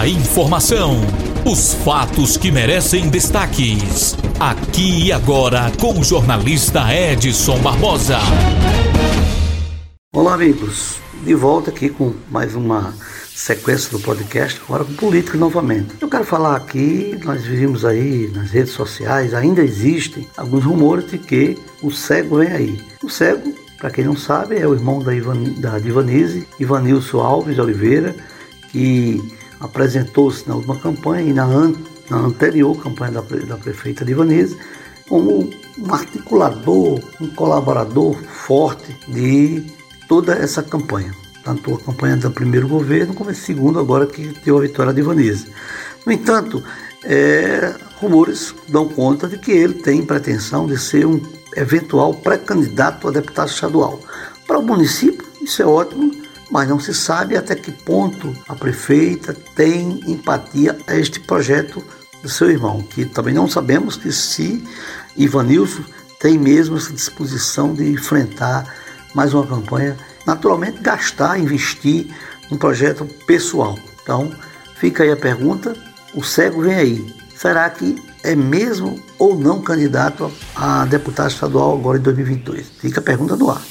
A informação, os fatos que merecem destaques. Aqui e agora com o jornalista Edson Barbosa. Olá, amigos. De volta aqui com mais uma sequência do podcast, agora com política novamente. Eu quero falar aqui, nós vimos aí nas redes sociais, ainda existem alguns rumores de que o cego vem aí. O cego, para quem não sabe, é o irmão da, Ivan, da Divanise, Ivanilson Alves de Oliveira, que apresentou-se na última campanha e na, an, na anterior campanha da, da prefeita Divanise como um articulador, um colaborador forte de toda essa campanha. Tanto a campanha do primeiro governo como a segundo agora que deu a vitória de Ivanise. No entanto, é, rumores dão conta de que ele tem pretensão de ser um eventual pré-candidato a deputado estadual. Para o município, isso é ótimo, mas não se sabe até que ponto a prefeita tem empatia a este projeto do seu irmão, que também não sabemos que se Ivanilson tem mesmo essa disposição de enfrentar mais uma campanha, naturalmente gastar, investir num projeto pessoal. Então, fica aí a pergunta, o cego vem aí. Será que é mesmo ou não candidato a deputado estadual agora em 2022? Fica a pergunta no ar.